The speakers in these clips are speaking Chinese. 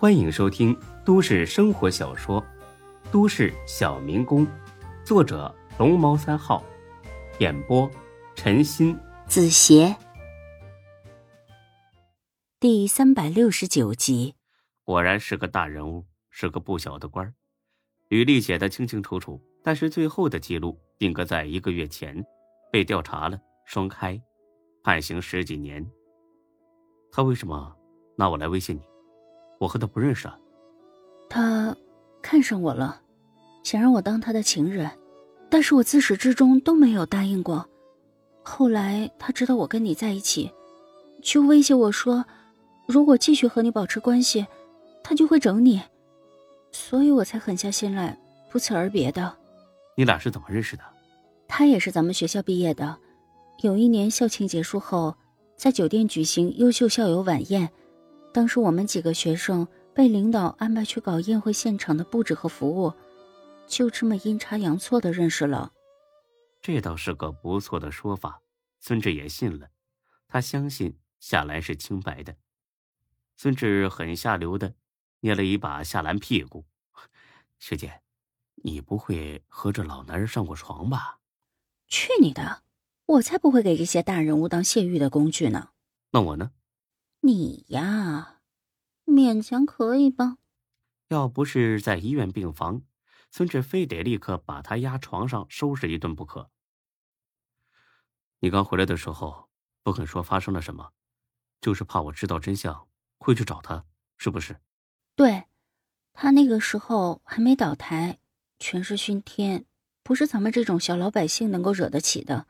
欢迎收听都市生活小说《都市小民工》，作者龙猫三号，演播陈鑫、子邪，第三百六十九集。果然是个大人物，是个不小的官儿。履历写的清清楚楚，但是最后的记录定格在一个月前，被调查了，双开，判刑十几年。他为什么拿我来威胁你？我和他不认识啊。他看上我了，想让我当他的情人，但是我自始至终都没有答应过。后来他知道我跟你在一起，就威胁我说，如果继续和你保持关系，他就会整你。所以我才狠下心来，不辞而别的。你俩是怎么认识的？他也是咱们学校毕业的，有一年校庆结束后。在酒店举行优秀校友晚宴，当时我们几个学生被领导安排去搞宴会现场的布置和服务，就这么阴差阳错的认识了。这倒是个不错的说法，孙志也信了。他相信夏兰是清白的。孙志很下流的捏了一把夏兰屁股：“学姐，你不会和这老男人上过床吧？”去你的！我才不会给这些大人物当泄欲的工具呢。那我呢？你呀，勉强可以吧。要不是在医院病房，孙志非得立刻把他压床上收拾一顿不可。你刚回来的时候不肯说发生了什么，就是怕我知道真相会去找他，是不是？对，他那个时候还没倒台，权势熏天，不是咱们这种小老百姓能够惹得起的。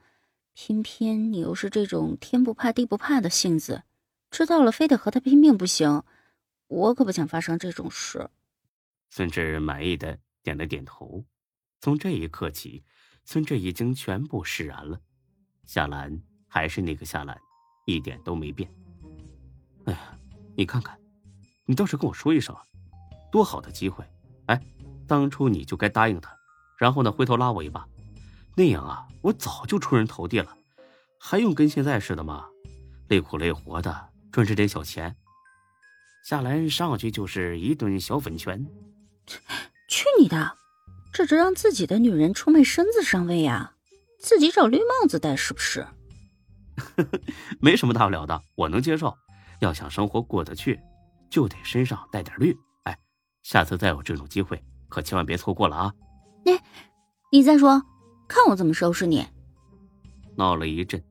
偏偏你又是这种天不怕地不怕的性子，知道了非得和他拼命不行。我可不想发生这种事。孙志满意的点了点头。从这一刻起，孙志已经全部释然了。夏兰还是那个夏兰，一点都没变。哎呀，你看看，你倒是跟我说一声啊，多好的机会！哎，当初你就该答应他，然后呢，回头拉我一把。那样啊，我早就出人头地了，还用跟现在似的吗？累苦累活的赚这点小钱，夏兰上去就是一顿小粉拳。去你的！这是让自己的女人出卖身子上位呀？自己找绿帽子戴是不是？没什么大不了的，我能接受。要想生活过得去，就得身上带点绿。哎，下次再有这种机会，可千万别错过了啊！你，你再说。看我怎么收拾你！闹了一阵，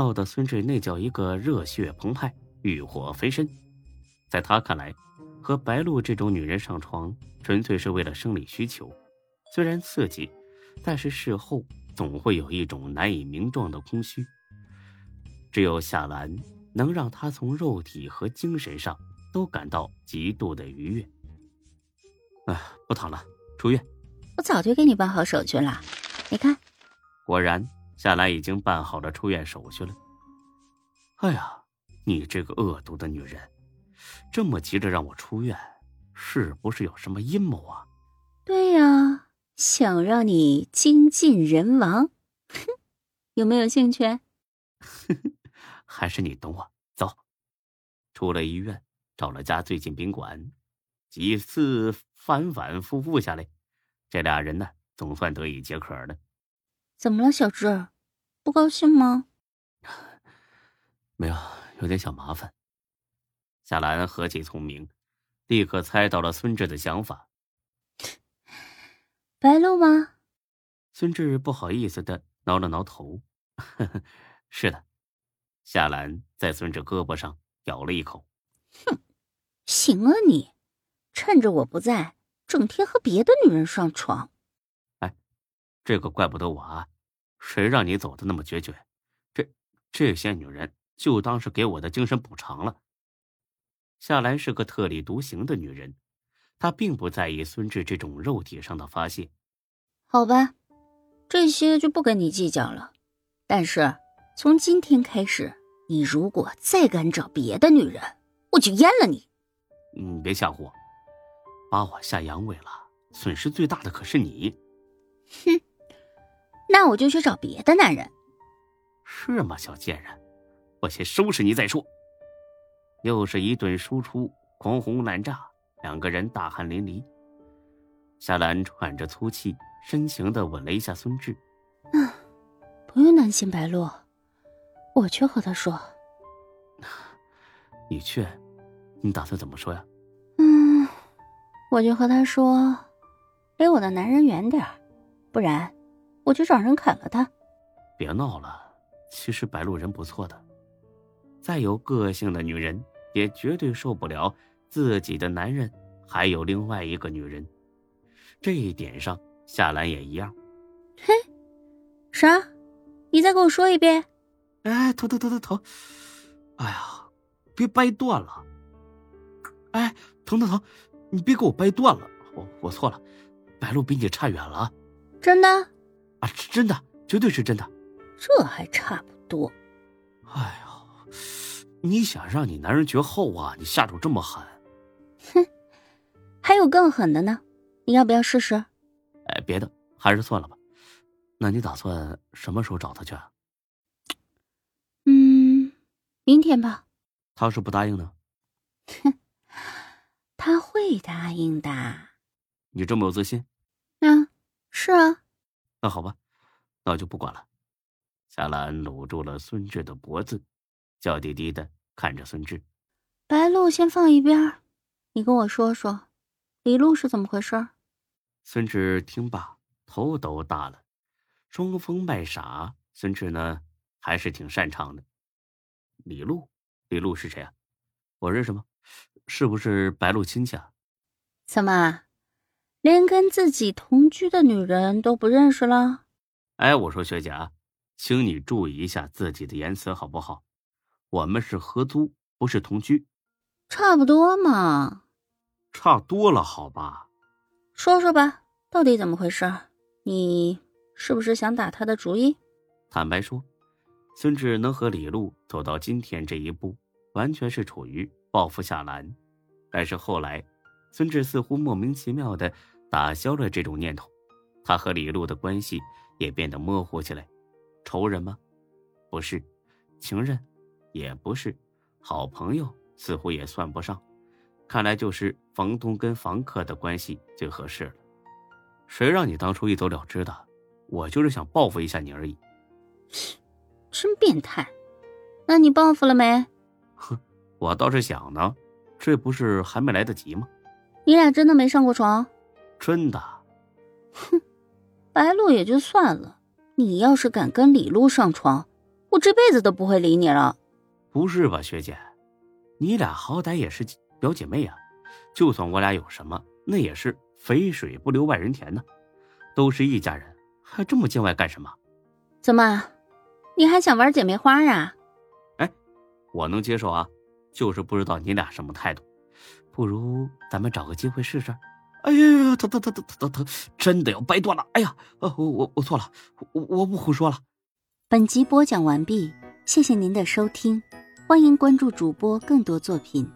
闹得孙志那叫一个热血澎湃、欲火焚身。在他看来，和白露这种女人上床，纯粹是为了生理需求。虽然刺激，但是事后总会有一种难以名状的空虚。只有夏兰能让他从肉体和精神上都感到极度的愉悦。啊，不躺了，出院。我早就给你办好手续了。你看，果然夏兰已经办好了出院手续了。哎呀，你这个恶毒的女人，这么急着让我出院，是不是有什么阴谋啊？对呀，想让你精尽人亡，哼，有没有兴趣？还是你懂我。走，出了医院，找了家最近宾馆，几次反反复复下来，这俩人呢？总算得以解渴了。怎么了，小智？不高兴吗？没有，有点小麻烦。夏兰何其聪明，立刻猜到了孙志的想法。白露吗？孙志不好意思的挠了挠头。是的。夏兰在孙志胳膊上咬了一口。哼，行啊你，趁着我不在，整天和别的女人上床。这个怪不得我啊，谁让你走的那么决绝？这这些女人就当是给我的精神补偿了。夏兰是个特立独行的女人，她并不在意孙志这种肉体上的发泄。好吧，这些就不跟你计较了。但是从今天开始，你如果再敢找别的女人，我就阉了你。你别吓唬我，把我下阳痿了，损失最大的可是你。哼。那我就去找别的男人，是吗，小贱人？我先收拾你再说。又是一顿输出，狂轰滥炸，两个人大汗淋漓。夏兰喘着粗气，深情的吻了一下孙志。嗯，不用担心白露，我去和他说。你去？你打算怎么说呀？嗯，我就和他说，离我的男人远点不然我就找人砍了他。别闹了，其实白露人不错的，再有个性的女人也绝对受不了自己的男人还有另外一个女人。这一点上，夏兰也一样。嘿，啥？你再给我说一遍。哎，疼疼疼疼疼！哎呀，别掰断了！哎，疼疼疼！你别给我掰断了！我我错了，白露比你差远了。真的？啊，真的，绝对是真的。这还差不多。哎呀，你想让你男人绝后啊？你下手这么狠？哼，还有更狠的呢。你要不要试试？哎，别的还是算了吧。那你打算什么时候找他去？嗯，明天吧。他要是不答应呢？哼，他会答应的。你这么有自信？嗯，是啊。那好吧，那我就不管了。夏兰搂住了孙志的脖子，娇滴滴的看着孙志。白露先放一边，你跟我说说，李璐是怎么回事？孙志听罢，头都大了。装疯卖傻，孙志呢还是挺擅长的。李璐，李璐是谁啊？我认识吗？是不是白露亲戚啊？怎么，连跟自己同居的女人都不认识了？哎，我说学姐啊，请你注意一下自己的言辞好不好？我们是合租，不是同居。差不多嘛。差多了，好吧？说说吧，到底怎么回事？你是不是想打他的主意？坦白说，孙志能和李璐走到今天这一步，完全是处于报复夏兰。但是后来，孙志似乎莫名其妙的打消了这种念头，他和李璐的关系也变得模糊起来。仇人吗？不是，情人，也不是，好朋友似乎也算不上。看来就是房东跟房客的关系最合适了。谁让你当初一走了之的？我就是想报复一下你而已。真变态！那你报复了没？哼，我倒是想呢，这不是还没来得及吗？你俩真的没上过床？真的。哼，白露也就算了，你要是敢跟李璐上床，我这辈子都不会理你了。不是吧，学姐？你俩好歹也是……表姐妹啊，就算我俩有什么，那也是肥水不流外人田呢。都是一家人，还这么见外干什么？怎么，你还想玩姐妹花啊？哎，我能接受啊，就是不知道你俩什么态度。不如咱们找个机会试试。哎呀，疼疼疼疼疼疼，真的要掰断了！哎呀，我我我错了，我我不胡说了。本集播讲完毕，谢谢您的收听，欢迎关注主播更多作品。